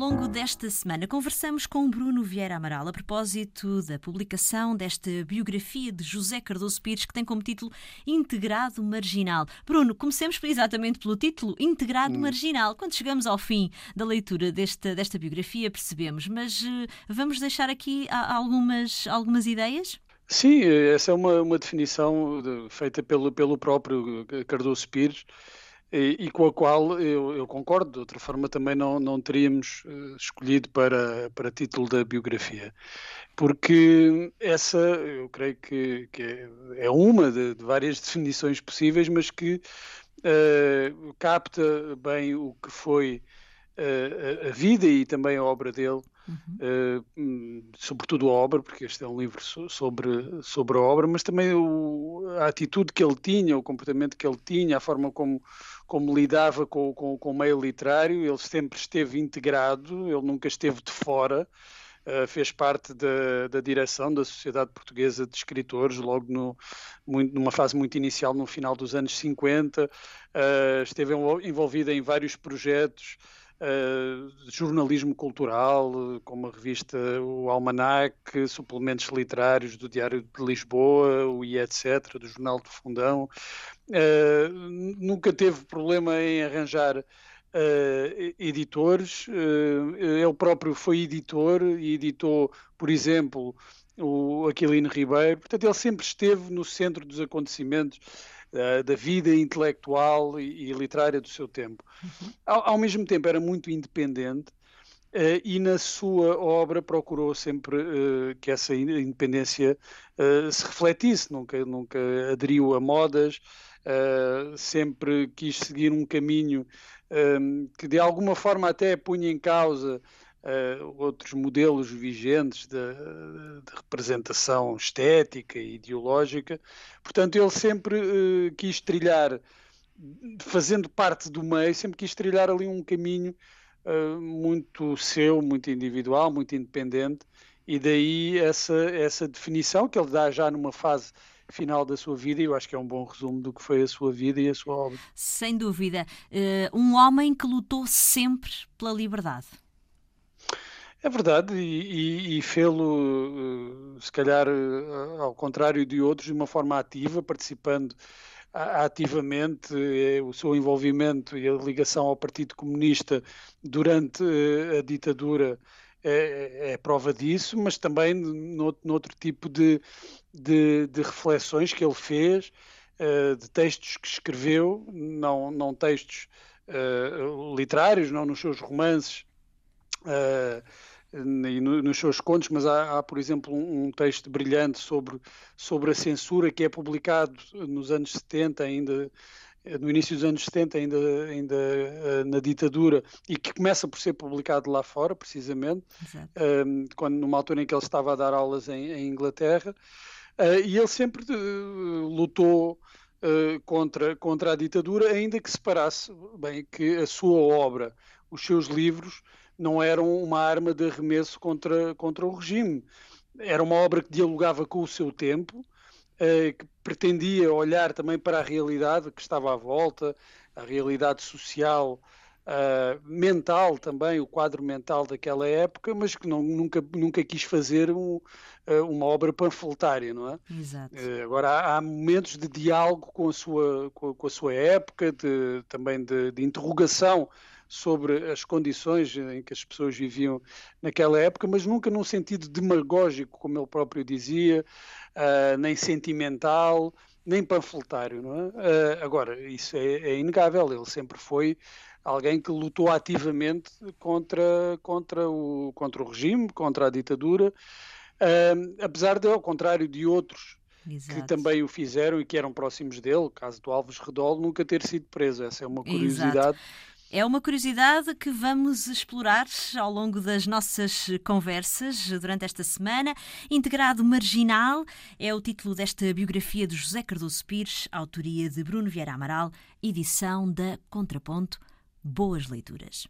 Ao longo desta semana, conversamos com Bruno Vieira Amaral a propósito da publicação desta biografia de José Cardoso Pires, que tem como título Integrado Marginal. Bruno, comecemos exatamente pelo título Integrado hum. Marginal. Quando chegamos ao fim da leitura desta, desta biografia, percebemos, mas uh, vamos deixar aqui algumas, algumas ideias? Sim, essa é uma, uma definição de, feita pelo, pelo próprio Cardoso Pires e, e, com a qual eu, eu, concordo, de outra forma também não, não teríamos uh, escolhido para, para título da biografia. Porque essa, eu creio que, que é, é uma de, de, várias definições possíveis, mas que uh, capta bem o que foi uh, a vida e também a obra dele. Uhum. Uh, sobretudo a obra, porque este é um livro sobre, sobre a obra, mas também o, a atitude que ele tinha, o comportamento que ele tinha, a forma como, como lidava com, com, com o meio literário, ele sempre esteve integrado, ele nunca esteve de fora, uh, fez parte da, da direção da Sociedade Portuguesa de Escritores, logo no, muito, numa fase muito inicial, no final dos anos 50, uh, eh, esteve envolvido em vários projetos, Uh, jornalismo cultural, como a revista O Almanac, suplementos literários do Diário de Lisboa, o I, etc., do Jornal do Fundão. Uh, nunca teve problema em arranjar uh, editores. ele próprio foi editor e editou, por exemplo, o Aquilino Ribeiro. Portanto, ele sempre esteve no centro dos acontecimentos uh, da vida intelectual e, e, literária do seu tempo. Uhum. Ao, ao, mesmo tempo, era muito independente uh, e na sua obra procurou sempre uh, que essa independência se refletisse, nunca, nunca aderiu a modas, sempre quis seguir um caminho que de alguma forma até punha em causa uh, outros modelos vigentes de, de, representação estética e ideológica. Portanto, ele sempre uh, quis trilhar, fazendo parte do meio, sempre quis trilhar ali um caminho uh, muito seu, muito individual, muito independente, e daí essa, essa definição que ele dá já numa fase final da sua vida, e eu acho que é um bom resumo do que foi a sua vida e a sua obra. Sem dúvida. Uh, um homem que lutou sempre pela liberdade. É verdade, e, e, e fê-lo, eh, se calhar, eh, ao contrário de outros, de uma forma ativa, participando ativamente, eh, o seu envolvimento e a ligação ao Partido Comunista durante a ditadura é, é prova disso, mas também noutro, noutro tipo de, de, de, reflexões que ele fez, de textos que escreveu, não, não textos literários, não nos seus romances. Uh, e no, nos seus contos, mas há, há por exemplo, um, um, texto brilhante sobre, sobre a censura que é publicado nos anos 70, ainda no início dos anos 70, ainda, ainda uh, na ditadura, e que começa por ser publicado lá fora, precisamente, uh, quando, numa altura em que ele estava a dar aulas em, em Inglaterra, uh, e ele sempre eh, lutou contra, contra a ditadura, ainda que separasse bem que a sua obra, os seus livros, não eram uma arma de arremesso contra, contra o regime. Era uma obra que dialogava com o seu tempo, eh, que pretendia olhar também para a realidade que estava à volta, a realidade social, uh, mental também, o quadro mental daquela época, mas que não, nunca, nunca quis fazer um, uh, uma obra panfletária, não é? Exato. Uh, agora, há, há, momentos de diálogo com a sua, com, com a sua época, de, também de, de interrogação sobre as condições em que as pessoas viviam naquela época, mas nunca num sentido demagógico, como ele próprio dizia, uh, nem sentimental, nem panfletário. Não é? Uh, agora, isso é, é, inegável, ele sempre foi alguém que lutou ativamente contra, contra, o, contra o regime, contra a ditadura, apesar de, ao contrário de outros Exato. que também o fizeram e que eram próximos dele, o caso do Alves Redol, nunca ter sido preso. Essa é uma curiosidade. Exato. É uma curiosidade que vamos explorar ao longo das nossas conversas durante esta semana. Integrado Marginal é o título desta biografia de José Cardoso Pires, autoria de Bruno Vieira Amaral, edição da Contraponto. Boas leituras.